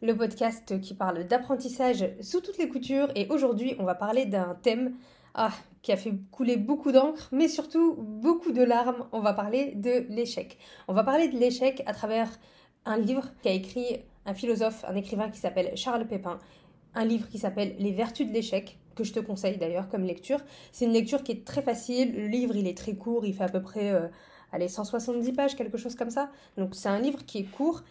le podcast qui parle d'apprentissage sous toutes les coutures. Et aujourd'hui, on va parler d'un thème ah, qui a fait couler beaucoup d'encre, mais surtout beaucoup de larmes. On va parler de l'échec. On va parler de l'échec à travers un livre qu'a écrit un philosophe, un écrivain qui s'appelle Charles Pépin. Un livre qui s'appelle Les vertus de l'échec, que je te conseille d'ailleurs comme lecture. C'est une lecture qui est très facile. Le livre, il est très court, il fait à peu près euh, allez, 170 pages, quelque chose comme ça. Donc c'est un livre qui est court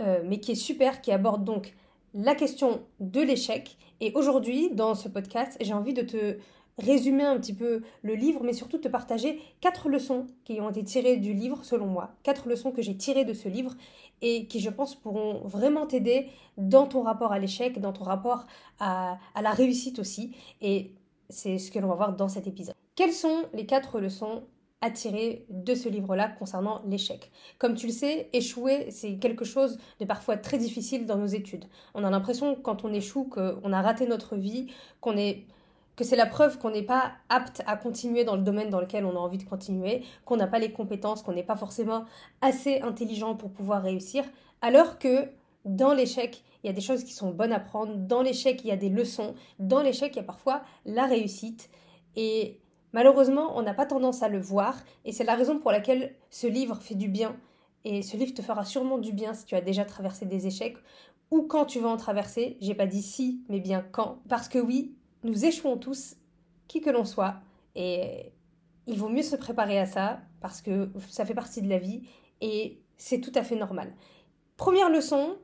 euh, mais qui est super, qui aborde donc la question de l'échec. Et aujourd'hui, dans ce podcast, j'ai envie de te résumer un petit peu le livre, mais surtout te partager quatre leçons qui ont été tirées du livre, selon moi. Quatre leçons que j'ai tirées de ce livre et qui, je pense, pourront vraiment t'aider dans ton rapport à l'échec, dans ton rapport à, à la réussite aussi. Et c'est ce que l'on va voir dans cet épisode. Quelles sont les quatre leçons à de ce livre-là concernant l'échec. Comme tu le sais, échouer, c'est quelque chose de parfois très difficile dans nos études. On a l'impression quand on échoue qu'on a raté notre vie, qu'on est que c'est la preuve qu'on n'est pas apte à continuer dans le domaine dans lequel on a envie de continuer, qu'on n'a pas les compétences, qu'on n'est pas forcément assez intelligent pour pouvoir réussir, alors que dans l'échec, il y a des choses qui sont bonnes à prendre, dans l'échec, il y a des leçons, dans l'échec, il y a parfois la réussite. Et Malheureusement, on n'a pas tendance à le voir et c'est la raison pour laquelle ce livre fait du bien. Et ce livre te fera sûrement du bien si tu as déjà traversé des échecs ou quand tu vas en traverser. J'ai pas dit si, mais bien quand. Parce que oui, nous échouons tous, qui que l'on soit. Et il vaut mieux se préparer à ça parce que ça fait partie de la vie et c'est tout à fait normal. Première leçon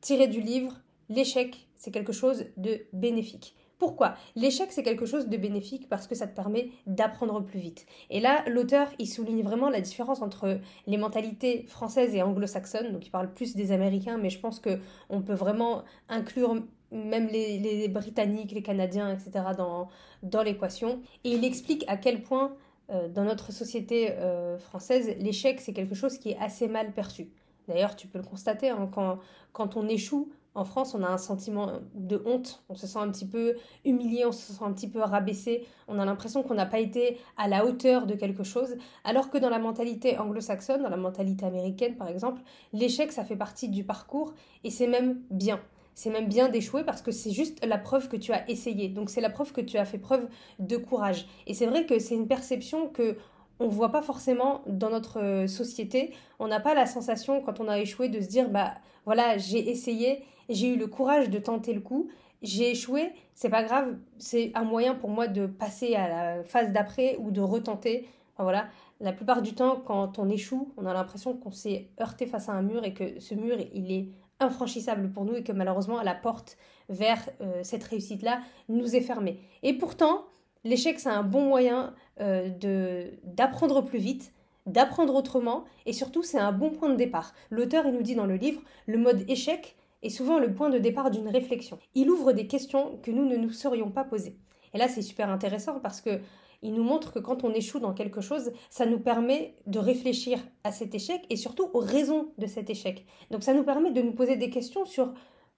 tirée du livre, l'échec, c'est quelque chose de bénéfique. Pourquoi? L'échec, c'est quelque chose de bénéfique parce que ça te permet d'apprendre plus vite. Et là, l'auteur, il souligne vraiment la différence entre les mentalités françaises et anglo-saxonnes. Donc, il parle plus des Américains, mais je pense que on peut vraiment inclure même les, Britanniques, les Canadiens, etc. dans, dans l'équation. Et il explique à quel point, euh, dans notre société euh, française, l'échec, c'est quelque chose qui est assez mal perçu. D'ailleurs, tu peux le constater, hein, quand, quand on échoue, en France, on a un sentiment de honte, on se sent un petit peu humilié, on se sent un petit peu rabaissé, on a l'impression qu'on n'a pas été à la hauteur de quelque chose, alors que dans la mentalité anglo-saxonne, dans la mentalité américaine par exemple, l'échec ça fait partie du parcours et c'est même bien. C'est même bien d'échouer parce que c'est juste la preuve que tu as essayé. Donc c'est la preuve que tu as fait preuve de courage. Et c'est vrai que c'est une perception que on ne voit pas forcément dans notre société. On n'a pas la sensation quand on a échoué de se dire bah voilà, j'ai essayé j'ai eu le courage de tenter le coup, j'ai échoué, c'est pas grave, c'est un moyen pour moi de passer à la phase d'après ou de retenter. voilà, la plupart du temps, quand on échoue, on a l'impression qu'on s'est heurté face à un mur et que ce mur, il est infranchissable pour nous et que malheureusement la porte vers euh, cette réussite-là nous est fermée. Et pourtant, l'échec, c'est un bon moyen euh, de d'apprendre plus vite, d'apprendre autrement et surtout, c'est un bon point de départ. L'auteur, il nous dit dans le livre, le mode échec, est souvent le point de départ d'une réflexion. Il ouvre des questions que nous ne nous serions pas posées. Et là, c'est super intéressant parce que il nous montre que quand on échoue dans quelque chose, ça nous permet de réfléchir à cet échec et surtout aux raisons de cet échec. Donc ça nous permet de nous poser des questions sur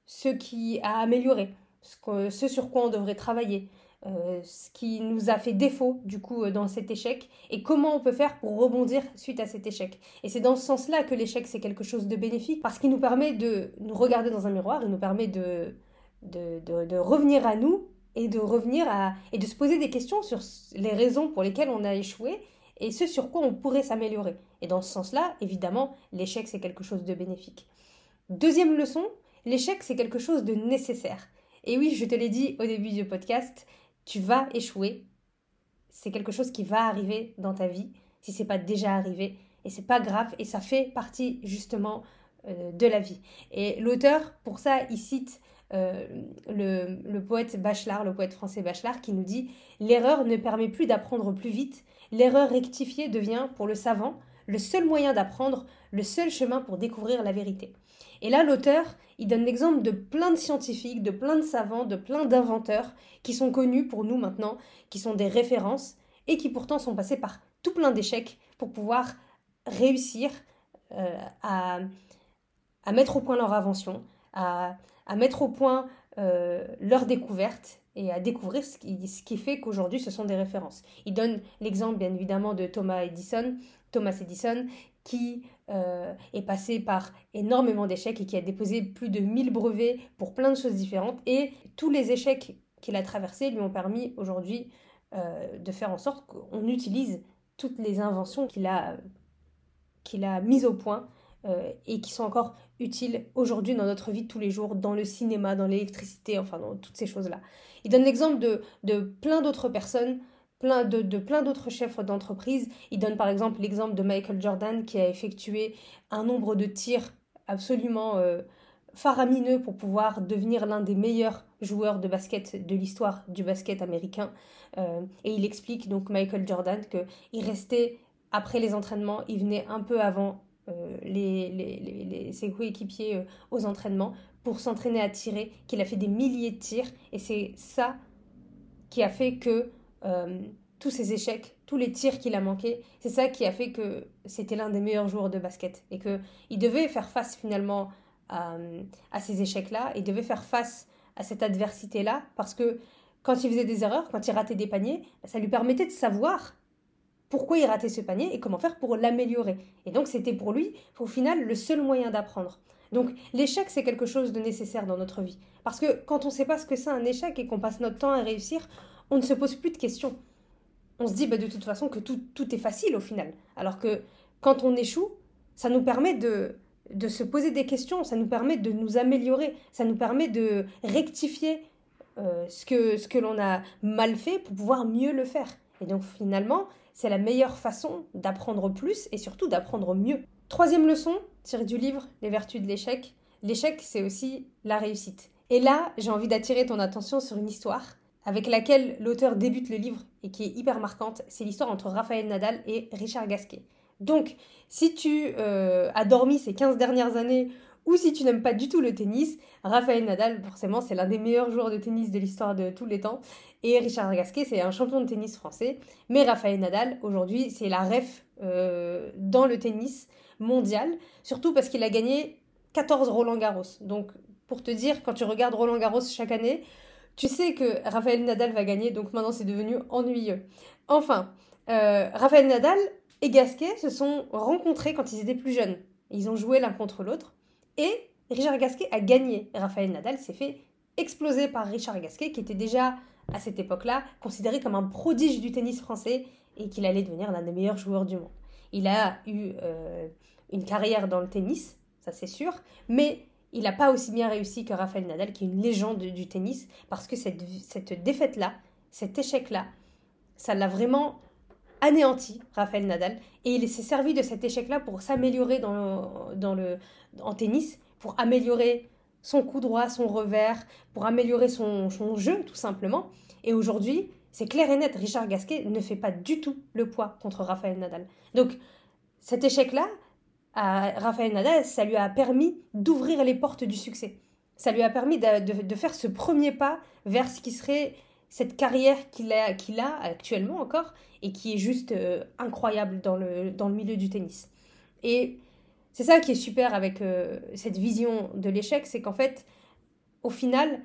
ce qui a amélioré, ce sur quoi on devrait travailler, euh, ce qui nous a fait défaut du coup euh, dans cet échec et comment on peut faire pour rebondir suite à cet échec. Et c'est dans ce sens-là que l'échec c'est quelque chose de bénéfique parce qu'il nous permet de nous regarder dans un miroir, il nous permet de, de, de, revenir à nous et de revenir à et de se poser des questions sur les raisons pour lesquelles on a échoué et ce sur quoi on pourrait s'améliorer. Et dans ce sens-là, évidemment, l'échec c'est quelque chose de bénéfique. Deuxième leçon, l'échec c'est quelque chose de nécessaire. Et oui, je te l'ai dit au début du podcast, tu vas échouer. C'est quelque chose qui va arriver dans ta vie, si c'est pas déjà arrivé. Et c'est pas grave, et ça fait partie justement euh, de la vie. Et l'auteur, pour ça, il cite euh, le, le, poète Bachelard, le poète français Bachelard, qui nous dit L'erreur ne permet plus d'apprendre plus vite, l'erreur rectifiée devient, pour le savant, le seul moyen d'apprendre, le seul chemin pour découvrir la vérité. Et là, l'auteur, il donne l'exemple de plein de scientifiques, de plein de savants, de plein d'inventeurs qui sont connus pour nous maintenant, qui sont des références et qui pourtant sont passés par tout plein d'échecs pour pouvoir réussir euh, à, mettre au point leur invention, à, à mettre au point euh, leur découverte et à découvrir ce qui, ce qui fait qu'aujourd'hui ce sont des références. Il donne l'exemple bien évidemment de Thomas Edison, Thomas Edison qui euh, est passé par énormément d'échecs et qui a déposé plus de 1000 brevets pour plein de choses différentes. Et tous les échecs qu'il a traversés lui ont permis aujourd'hui euh, de faire en sorte qu'on utilise toutes les inventions qu'il a, qu'il a mises au point euh, et qui sont encore utiles aujourd'hui dans notre vie de tous les jours, dans le cinéma, dans l'électricité, enfin dans toutes ces choses-là. Il donne l'exemple de, de plein d'autres personnes plein de, plein d'autres chefs d'entreprise. Il donne par exemple l'exemple de Michael Jordan qui a effectué un nombre de tirs absolument euh, faramineux pour pouvoir devenir l'un des meilleurs joueurs de basket de l'histoire du basket américain. Euh, et il explique donc Michael Jordan qu'il restait après les entraînements, il venait un peu avant euh, ses coéquipiers aux entraînements pour s'entraîner à tirer, qu'il a fait des milliers de tirs. Et c'est ça qui a fait que euh, tous ses échecs, tous les tirs qu'il a manqués, c'est ça qui a fait que c'était l'un des meilleurs joueurs de basket et que il devait faire face finalement à, ces échecs-là, il devait faire face à cette adversité-là parce que quand il faisait des erreurs, quand il ratait des paniers, ça lui permettait de savoir pourquoi il ratait ce panier et comment faire pour l'améliorer. Et donc c'était pour lui, au final, le seul moyen d'apprendre. Donc l'échec, c'est quelque chose de nécessaire dans notre vie. Parce que quand on ne sait pas ce que c'est un échec et qu'on passe notre temps à réussir, on ne se pose plus de questions. On se dit bah, de toute façon que tout, tout est facile au final. Alors que quand on échoue, ça nous permet de, de se poser des questions, ça nous permet de nous améliorer, ça nous permet de rectifier euh, ce que, ce que l'on a mal fait pour pouvoir mieux le faire. Et donc finalement, c'est la meilleure façon d'apprendre plus et surtout d'apprendre mieux. Troisième leçon, tirée du livre Les vertus de l'échec. L'échec, c'est aussi la réussite. Et là, j'ai envie d'attirer ton attention sur une histoire avec laquelle l'auteur débute le livre et qui est hyper marquante, c'est l'histoire entre Raphaël Nadal et Richard Gasquet. Donc, si tu euh, as dormi ces 15 dernières années ou si tu n'aimes pas du tout le tennis, Raphaël Nadal, forcément, c'est l'un des meilleurs joueurs de tennis de l'histoire de tous les temps. Et Richard Gasquet, c'est un champion de tennis français. Mais Raphaël Nadal, aujourd'hui, c'est la ref euh, dans le tennis mondial, surtout parce qu'il a gagné 14 Roland Garros. Donc, pour te dire, quand tu regardes Roland Garros chaque année, tu sais que Raphaël Nadal va gagner, donc maintenant c'est devenu ennuyeux. Enfin, euh, Raphaël Nadal et Gasquet se sont rencontrés quand ils étaient plus jeunes. Ils ont joué l'un contre l'autre. Et Richard Gasquet a gagné. Raphaël Nadal s'est fait exploser par Richard Gasquet, qui était déjà, à cette époque-là, considéré comme un prodige du tennis français et qu'il allait devenir l'un des meilleurs joueurs du monde. Il a eu euh, une carrière dans le tennis, ça c'est sûr, mais il n'a pas aussi bien réussi que Rafael Nadal, qui est une légende du tennis, parce que cette, cette défaite-là, cet échec-là, ça l'a vraiment anéanti, Rafael Nadal, et il s'est servi de cet échec-là pour s'améliorer dans, le, en tennis, pour améliorer son coup droit, son revers, pour améliorer son, son jeu, tout simplement. Et aujourd'hui, c'est clair et net, Richard Gasquet ne fait pas du tout le poids contre Rafael Nadal. Donc, cet échec-là, à Raphaël Nadal, ça lui a permis d'ouvrir les portes du succès. Ça lui a permis de, faire ce premier pas vers ce qui serait cette carrière qu'il a, actuellement encore et qui est juste euh, incroyable dans le, dans le milieu du tennis. Et c'est ça qui est super avec euh, cette vision de l'échec, c'est qu'en fait, au final,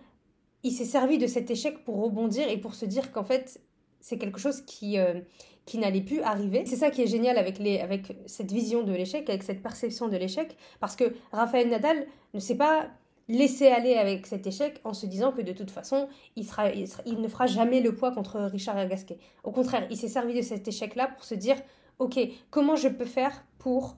il s'est servi de cet échec pour rebondir et pour se dire qu'en fait, c'est quelque chose qui, euh, qui n'allait plus arriver. C'est ça qui est génial avec, les, avec cette vision de l'échec, avec cette perception de l'échec, parce que Raphaël Nadal ne s'est pas laissé aller avec cet échec en se disant que de toute façon, il, sera, il, ne fera jamais le poids contre Richard Gasquet. Au contraire, il s'est servi de cet échec-là pour se dire, ok, comment je peux faire pour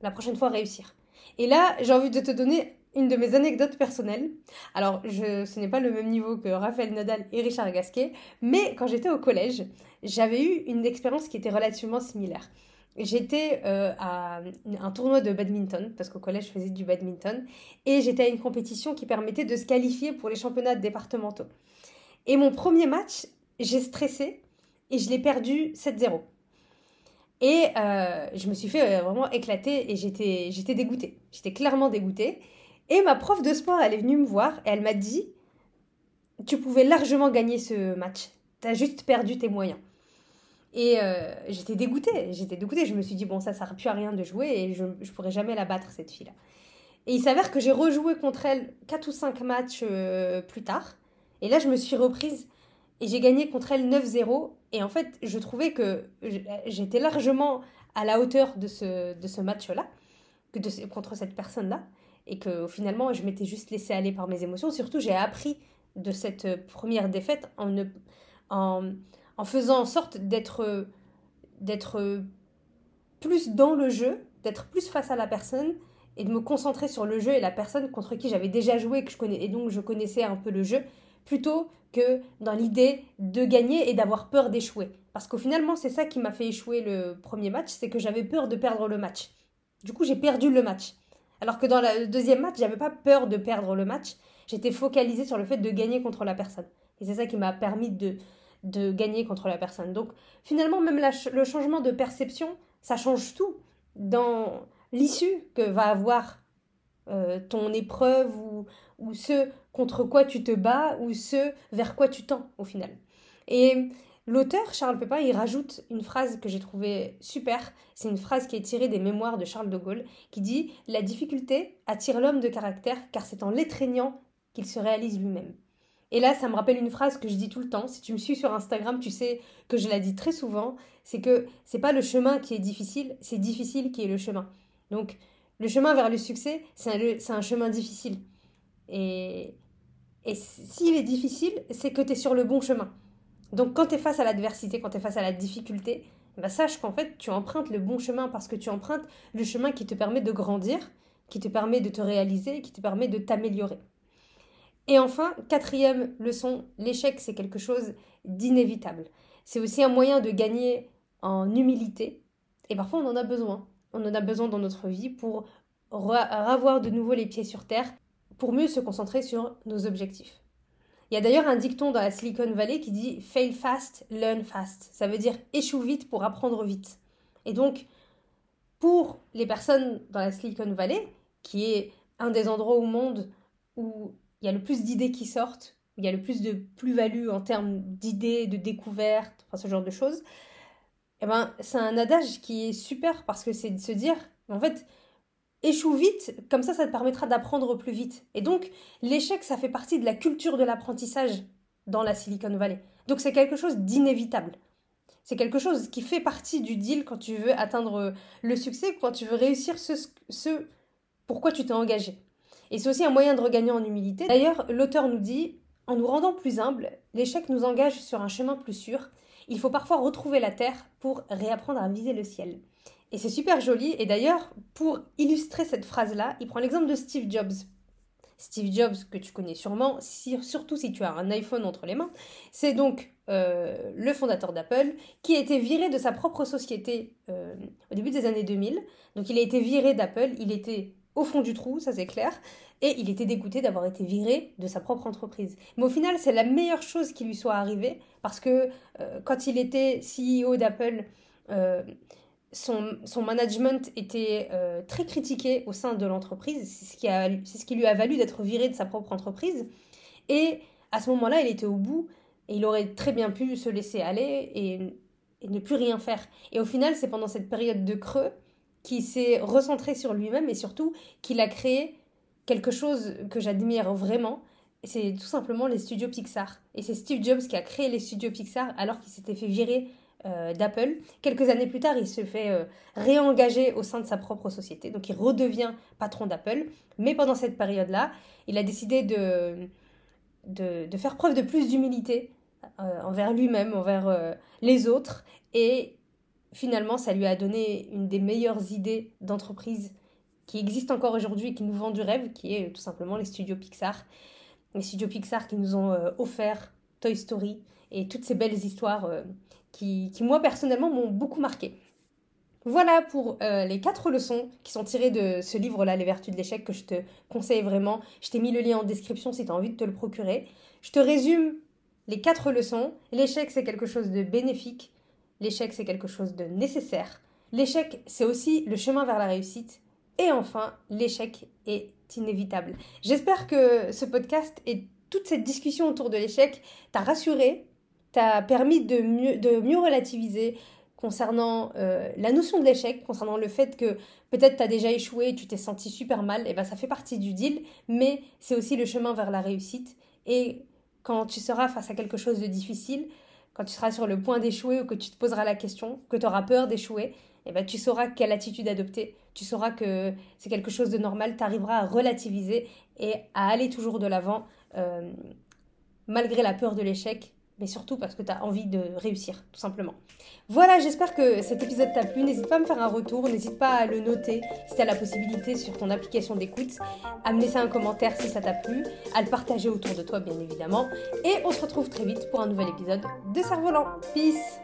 la prochaine fois réussir? Et là, j'ai envie de te donner une de mes anecdotes personnelles. Alors, ce n'est pas le même niveau que Raphaël Nadal et Richard Gasquet, mais quand j'étais au collège, j'avais eu une expérience qui était relativement similaire. J'étais euh, à un tournoi de badminton, parce qu'au collège je faisais du badminton, et j'étais à une compétition qui permettait de se qualifier pour les championnats départementaux. Et mon premier match, j'ai stressé et je l'ai perdu 7-0. Et euh, je me suis fait euh, vraiment éclater et j'étais dégoûtée. J'étais clairement dégoûtée. Et ma prof de sport, elle est venue me voir et elle m'a dit Tu pouvais largement gagner ce match. T'as juste perdu tes moyens. Et euh, j'étais dégoûtée, j'étais dégoûtée. Je me suis dit, bon, ça ne sert plus à rien de jouer et je ne pourrais jamais la battre, cette fille-là. Et il s'avère que j'ai rejoué contre elle 4 ou 5 matchs euh, plus tard. Et là, je me suis reprise et j'ai gagné contre elle 9-0. Et en fait, je trouvais que j'étais largement à la hauteur de ce, de ce match-là, contre cette personne-là. Et que finalement, je m'étais juste laissée aller par mes émotions. Surtout, j'ai appris de cette première défaite en, en, faisant en sorte d'être d'être plus dans le jeu, d'être plus face à la personne et de me concentrer sur le jeu et la personne contre qui j'avais déjà joué que je connais, et donc je connaissais un peu le jeu, plutôt que dans l'idée de gagner et d'avoir peur d'échouer. Parce qu'au finalement, c'est ça qui m'a fait échouer le premier match, c'est que j'avais peur de perdre le match. Du coup, j'ai perdu le match. Alors que dans le deuxième match, j'avais pas peur de perdre le match, j'étais focalisée sur le fait de gagner contre la personne. Et c'est ça qui m'a permis de, gagner contre la personne. Donc finalement, même le changement de perception, ça change tout dans l'issue que va avoir euh, ton épreuve ou, ou ce contre quoi tu te bats ou ce vers quoi tu tends au final. Et l'auteur, Charles Pépin, il rajoute une phrase que j'ai trouvée super. C'est une phrase qui est tirée des mémoires de Charles de Gaulle qui dit La difficulté attire l'homme de caractère car c'est en l'étreignant qu'il se réalise lui-même. Et là, ça me rappelle une phrase que je dis tout le temps. Si tu me suis sur Instagram, tu sais que je la dis très souvent. C'est que c'est pas le chemin qui est difficile, c'est difficile qui est le chemin. Donc, le chemin vers le succès, c'est un, chemin difficile. Et, et s'il est difficile, c'est que tu es sur le bon chemin. Donc, quand tu es face à l'adversité, quand tu es face à la difficulté, bah, sache qu'en fait, tu empruntes le bon chemin parce que tu empruntes le chemin qui te permet de grandir, qui te permet de te réaliser, qui te permet de t'améliorer. Et enfin, quatrième leçon, l'échec, c'est quelque chose d'inévitable. C'est aussi un moyen de gagner en humilité. Et parfois, on en a besoin. On en a besoin dans notre vie pour avoir de nouveau les pieds sur terre, pour mieux se concentrer sur nos objectifs. Il y a d'ailleurs un dicton dans la Silicon Valley qui dit Fail fast, learn fast. Ça veut dire échoue vite pour apprendre vite. Et donc, pour les personnes dans la Silicon Valley, qui est un des endroits au monde où il y a le plus d'idées qui sortent, il y a le plus de plus-value en termes d'idées, de découvertes, enfin ce genre de choses, eh ben, c'est un adage qui est super parce que c'est de se dire, en fait, échoue vite, comme ça, ça te permettra d'apprendre plus vite. Et donc, l'échec, ça fait partie de la culture de l'apprentissage dans la Silicon Valley. Donc, c'est quelque chose d'inévitable. C'est quelque chose qui fait partie du deal quand tu veux atteindre le succès, quand tu veux réussir ce, ce pourquoi tu t'es engagé. Et c'est aussi un moyen de regagner en humilité. D'ailleurs, l'auteur nous dit, en nous rendant plus humbles, l'échec nous engage sur un chemin plus sûr. Il faut parfois retrouver la terre pour réapprendre à viser le ciel. Et c'est super joli. Et d'ailleurs, pour illustrer cette phrase-là, il prend l'exemple de Steve Jobs. Steve Jobs, que tu connais sûrement, surtout si tu as un iPhone entre les mains, c'est donc euh, le fondateur d'Apple qui a été viré de sa propre société euh, au début des années 2000. Donc il a été viré d'Apple, il était au fond du trou, ça c'est clair, et il était dégoûté d'avoir été viré de sa propre entreprise. Mais au final, c'est la meilleure chose qui lui soit arrivée, parce que euh, quand il était CEO d'Apple, son, management était euh, très critiqué au sein de l'entreprise, c'est ce, qui ce qui lui a valu d'être viré de sa propre entreprise, et à ce moment-là, il était au bout, et il aurait très bien pu se laisser aller et, et ne plus rien faire. Et au final, c'est pendant cette période de creux qui s'est recentré sur lui-même et surtout qu'il a créé quelque chose que j'admire vraiment. C'est tout simplement les studios Pixar. Et c'est Steve Jobs qui a créé les studios Pixar alors qu'il s'était fait virer d'Apple. Quelques années plus tard, il se fait euh, réengager au sein de sa propre société. Donc il redevient patron d'Apple. Mais pendant cette période-là, il a décidé de, de, faire preuve de plus d'humilité euh, envers lui-même, envers les autres. Et finalement, ça lui a donné une des meilleures idées d'entreprise qui existent encore aujourd'hui et qui nous vend du rêve, qui est tout simplement les studios Pixar. Les studios Pixar qui nous ont euh, offert Toy Story et toutes ces belles histoires euh, qui, moi, personnellement, m'ont beaucoup marqué. Voilà pour euh, les quatre leçons qui sont tirées de ce livre-là, Les Vertus de l'échec, que je te conseille vraiment. Je t'ai mis le lien en description si tu as envie de te le procurer. Je te résume les quatre leçons. L'échec, c'est quelque chose de bénéfique. L'échec, c'est quelque chose de nécessaire. L'échec, c'est aussi le chemin vers la réussite. Et enfin, l'échec est inévitable. J'espère que ce podcast et toute cette discussion autour de l'échec t'a rassuré, t'a permis de mieux, relativiser concernant euh, la notion de l'échec, concernant le fait que peut-être tu as déjà échoué et tu t'es senti super mal, et ben ça fait partie du deal, mais c'est aussi le chemin vers la réussite. Et quand tu seras face à quelque chose de difficile, quand tu seras sur le point d'échouer ou que tu te poseras la question, que tu auras peur d'échouer, et ben tu sauras quelle attitude adopter, tu sauras que c'est quelque chose de normal, tu arriveras à relativiser et à aller toujours de l'avant euh, malgré la peur de l'échec mais surtout parce que tu as envie de réussir, tout simplement. Voilà, j'espère que cet épisode t'a plu. N'hésite pas à me faire un retour, n'hésite pas à le noter si tu as la possibilité sur ton application d'écoute, à me laisser un commentaire si ça t'a plu, à le partager autour de toi, bien évidemment. Et on se retrouve très vite pour un nouvel épisode de Cerf-Volant. Peace